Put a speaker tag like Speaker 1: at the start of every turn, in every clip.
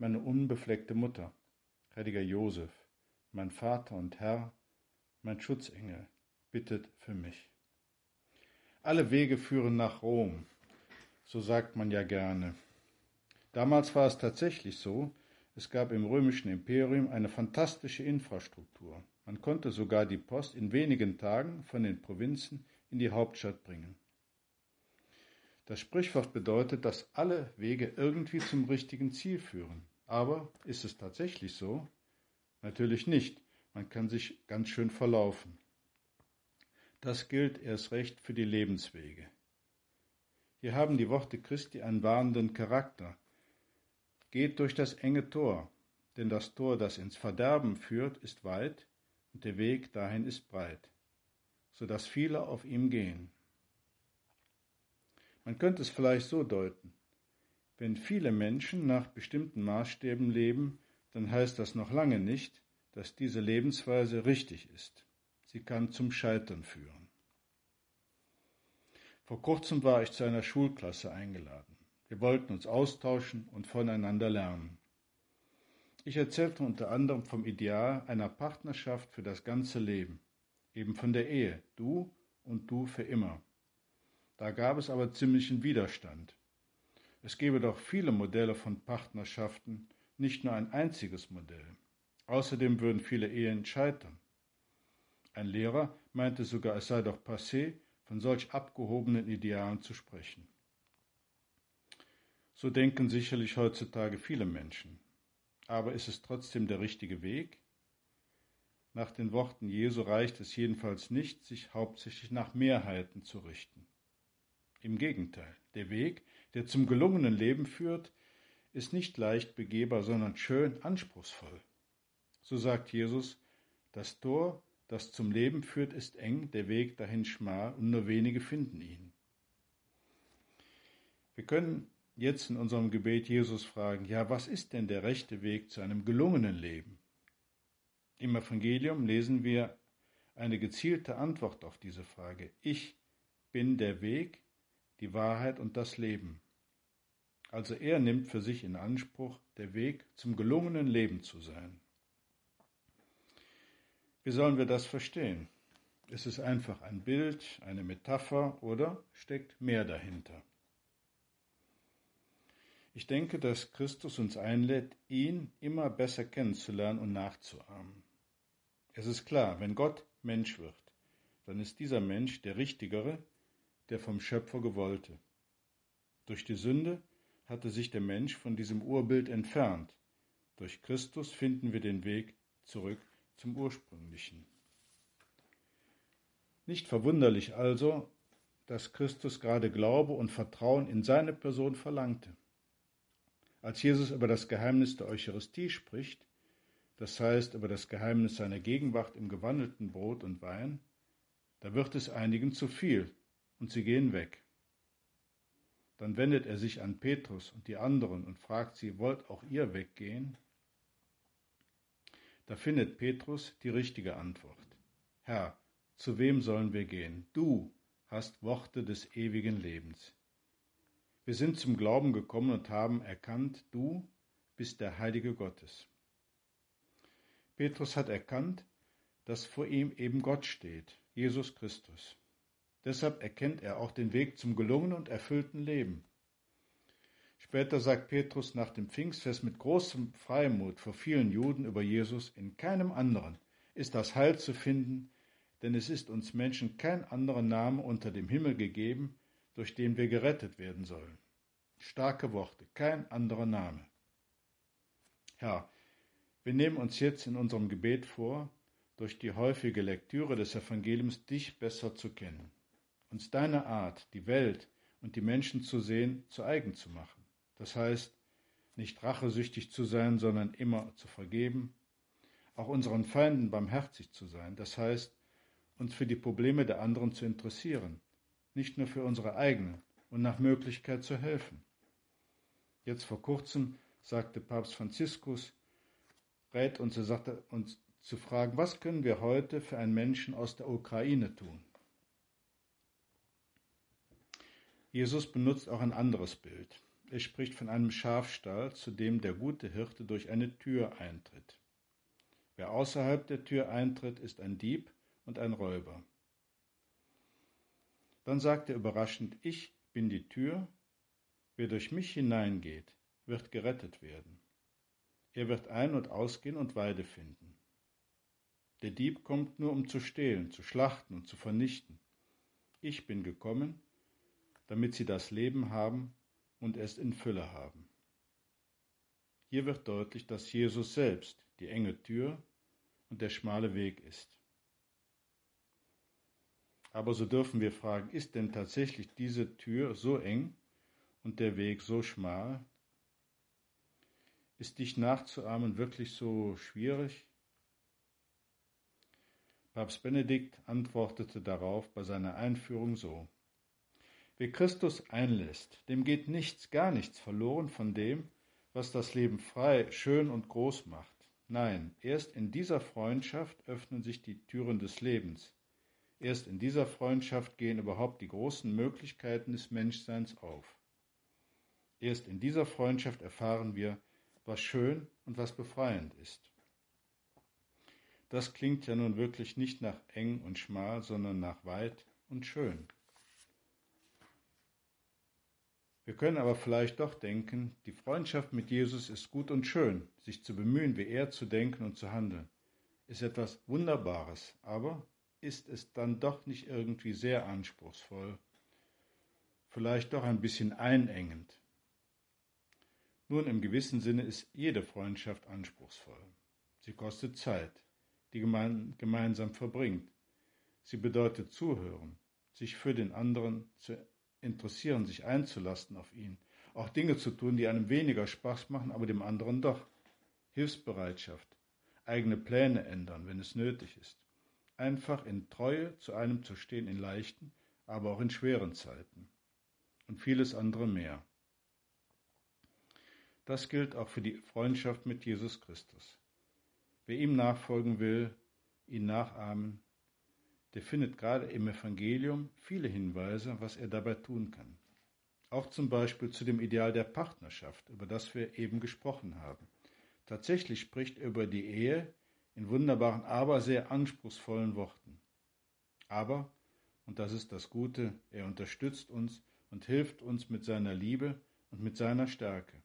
Speaker 1: meine unbefleckte Mutter, heiliger Josef, mein Vater und Herr, mein Schutzengel, bittet für mich. Alle Wege führen nach Rom, so sagt man ja gerne. Damals war es tatsächlich so, es gab im römischen Imperium eine fantastische Infrastruktur. Man konnte sogar die Post in wenigen Tagen von den Provinzen in die Hauptstadt bringen. Das Sprichwort bedeutet, dass alle Wege irgendwie zum richtigen Ziel führen. Aber ist es tatsächlich so? Natürlich nicht. Man kann sich ganz schön verlaufen. Das gilt erst recht für die Lebenswege. Hier haben die Worte Christi einen warnenden Charakter. Geht durch das enge Tor, denn das Tor, das ins Verderben führt, ist weit und der Weg dahin ist breit, so dass viele auf ihm gehen. Man könnte es vielleicht so deuten. Wenn viele Menschen nach bestimmten Maßstäben leben, dann heißt das noch lange nicht, dass diese Lebensweise richtig ist. Sie kann zum Scheitern führen. Vor kurzem war ich zu einer Schulklasse eingeladen. Wir wollten uns austauschen und voneinander lernen. Ich erzählte unter anderem vom Ideal einer Partnerschaft für das ganze Leben, eben von der Ehe, du und du für immer. Da gab es aber ziemlichen Widerstand. Es gäbe doch viele Modelle von Partnerschaften, nicht nur ein einziges Modell. Außerdem würden viele Ehen scheitern. Ein Lehrer meinte sogar, es sei doch passé, von solch abgehobenen Idealen zu sprechen. So denken sicherlich heutzutage viele Menschen. Aber ist es trotzdem der richtige Weg? Nach den Worten Jesu reicht es jedenfalls nicht, sich hauptsächlich nach Mehrheiten zu richten. Im Gegenteil, der Weg, der zum gelungenen Leben führt, ist nicht leicht begehbar, sondern schön anspruchsvoll. So sagt Jesus, das Tor, das zum Leben führt, ist eng, der Weg dahin schmal und nur wenige finden ihn. Wir können jetzt in unserem Gebet Jesus fragen, ja, was ist denn der rechte Weg zu einem gelungenen Leben? Im Evangelium lesen wir eine gezielte Antwort auf diese Frage. Ich bin der Weg, die Wahrheit und das Leben. Also er nimmt für sich in Anspruch, der Weg zum gelungenen Leben zu sein. Wie sollen wir das verstehen? Ist es einfach ein Bild, eine Metapher oder steckt mehr dahinter? Ich denke, dass Christus uns einlädt, ihn immer besser kennenzulernen und nachzuahmen. Es ist klar, wenn Gott Mensch wird, dann ist dieser Mensch der richtigere, der vom Schöpfer gewollte. Durch die Sünde hatte sich der Mensch von diesem Urbild entfernt. Durch Christus finden wir den Weg zurück zum Ursprünglichen. Nicht verwunderlich also, dass Christus gerade Glaube und Vertrauen in seine Person verlangte. Als Jesus über das Geheimnis der Eucharistie spricht, das heißt über das Geheimnis seiner Gegenwart im gewandelten Brot und Wein, da wird es einigen zu viel und sie gehen weg. Dann wendet er sich an Petrus und die anderen und fragt sie, wollt auch ihr weggehen? Da findet Petrus die richtige Antwort. Herr, zu wem sollen wir gehen? Du hast Worte des ewigen Lebens. Wir sind zum Glauben gekommen und haben erkannt, du bist der Heilige Gottes. Petrus hat erkannt, dass vor ihm eben Gott steht, Jesus Christus. Deshalb erkennt er auch den Weg zum gelungenen und erfüllten Leben. Später sagt Petrus nach dem Pfingstfest mit großem Freimut vor vielen Juden über Jesus, in keinem anderen ist das Heil zu finden, denn es ist uns Menschen kein anderer Name unter dem Himmel gegeben, durch den wir gerettet werden sollen. Starke Worte, kein anderer Name. Herr, wir nehmen uns jetzt in unserem Gebet vor, durch die häufige Lektüre des Evangeliums dich besser zu kennen uns deine Art, die Welt und die Menschen zu sehen, zu eigen zu machen. Das heißt, nicht rachesüchtig zu sein, sondern immer zu vergeben, auch unseren Feinden barmherzig zu sein, das heißt, uns für die Probleme der anderen zu interessieren, nicht nur für unsere eigenen und nach Möglichkeit zu helfen. Jetzt vor kurzem sagte Papst Franziskus, rät uns, er sagte uns zu fragen, was können wir heute für einen Menschen aus der Ukraine tun? Jesus benutzt auch ein anderes Bild. Er spricht von einem Schafstall, zu dem der gute Hirte durch eine Tür eintritt. Wer außerhalb der Tür eintritt, ist ein Dieb und ein Räuber. Dann sagt er überraschend, ich bin die Tür, wer durch mich hineingeht, wird gerettet werden. Er wird ein- und ausgehen und Weide finden. Der Dieb kommt nur, um zu stehlen, zu schlachten und zu vernichten. Ich bin gekommen, damit sie das Leben haben und es in Fülle haben. Hier wird deutlich, dass Jesus selbst die enge Tür und der schmale Weg ist. Aber so dürfen wir fragen, ist denn tatsächlich diese Tür so eng und der Weg so schmal? Ist dich nachzuahmen wirklich so schwierig? Papst Benedikt antwortete darauf bei seiner Einführung so. Wer Christus einlässt, dem geht nichts, gar nichts verloren von dem, was das Leben frei, schön und groß macht. Nein, erst in dieser Freundschaft öffnen sich die Türen des Lebens. Erst in dieser Freundschaft gehen überhaupt die großen Möglichkeiten des Menschseins auf. Erst in dieser Freundschaft erfahren wir, was schön und was befreiend ist. Das klingt ja nun wirklich nicht nach eng und schmal, sondern nach weit und schön. Wir können aber vielleicht doch denken, die Freundschaft mit Jesus ist gut und schön, sich zu bemühen, wie er zu denken und zu handeln, ist etwas Wunderbares, aber ist es dann doch nicht irgendwie sehr anspruchsvoll, vielleicht doch ein bisschen einengend. Nun, im gewissen Sinne ist jede Freundschaft anspruchsvoll. Sie kostet Zeit, die man gemeinsam verbringt. Sie bedeutet zuhören, sich für den anderen zu interessieren, sich einzulassen auf ihn, auch Dinge zu tun, die einem weniger Spaß machen, aber dem anderen doch. Hilfsbereitschaft, eigene Pläne ändern, wenn es nötig ist einfach in Treue zu einem zu stehen in leichten, aber auch in schweren Zeiten. Und vieles andere mehr. Das gilt auch für die Freundschaft mit Jesus Christus. Wer ihm nachfolgen will, ihn nachahmen, der findet gerade im Evangelium viele Hinweise, was er dabei tun kann. Auch zum Beispiel zu dem Ideal der Partnerschaft, über das wir eben gesprochen haben. Tatsächlich spricht er über die Ehe in wunderbaren, aber sehr anspruchsvollen Worten. Aber, und das ist das Gute, er unterstützt uns und hilft uns mit seiner Liebe und mit seiner Stärke.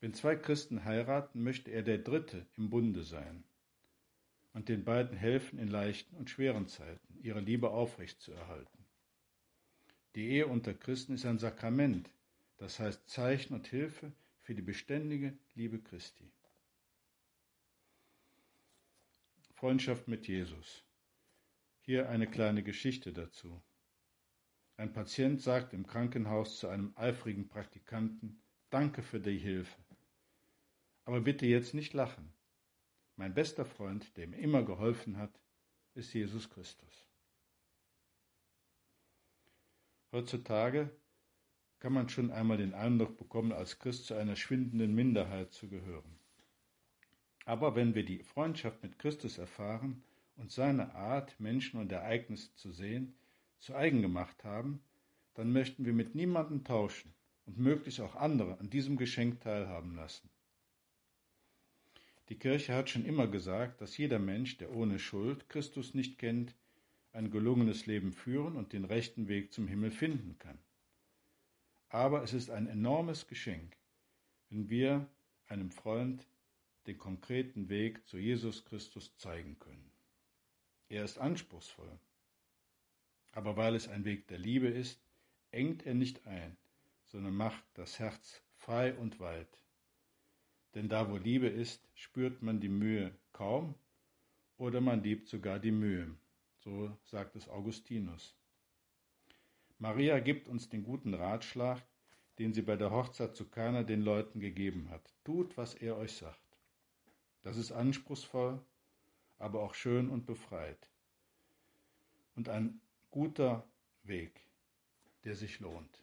Speaker 1: Wenn zwei Christen heiraten, möchte er der Dritte im Bunde sein und den beiden helfen in leichten und schweren Zeiten, ihre Liebe aufrechtzuerhalten. Die Ehe unter Christen ist ein Sakrament, das heißt Zeichen und Hilfe für die beständige Liebe Christi. Freundschaft mit Jesus. Hier eine kleine Geschichte dazu. Ein Patient sagt im Krankenhaus zu einem eifrigen Praktikanten, Danke für die Hilfe. Aber bitte jetzt nicht lachen. Mein bester Freund, der mir immer geholfen hat, ist Jesus Christus. Heutzutage kann man schon einmal den Eindruck bekommen, als Christ zu einer schwindenden Minderheit zu gehören. Aber wenn wir die Freundschaft mit Christus erfahren und seine Art, Menschen und Ereignisse zu sehen, zu eigen gemacht haben, dann möchten wir mit niemandem tauschen und möglichst auch andere an diesem Geschenk teilhaben lassen. Die Kirche hat schon immer gesagt, dass jeder Mensch, der ohne Schuld Christus nicht kennt, ein gelungenes Leben führen und den rechten Weg zum Himmel finden kann. Aber es ist ein enormes Geschenk, wenn wir einem Freund den konkreten Weg zu Jesus Christus zeigen können. Er ist anspruchsvoll, aber weil es ein Weg der Liebe ist, engt er nicht ein, sondern macht das Herz frei und weit. Denn da, wo Liebe ist, spürt man die Mühe kaum oder man liebt sogar die Mühe. So sagt es Augustinus. Maria gibt uns den guten Ratschlag, den sie bei der Hochzeit zu Kana den Leuten gegeben hat. Tut, was er euch sagt. Das ist anspruchsvoll, aber auch schön und befreit. Und ein guter Weg, der sich lohnt.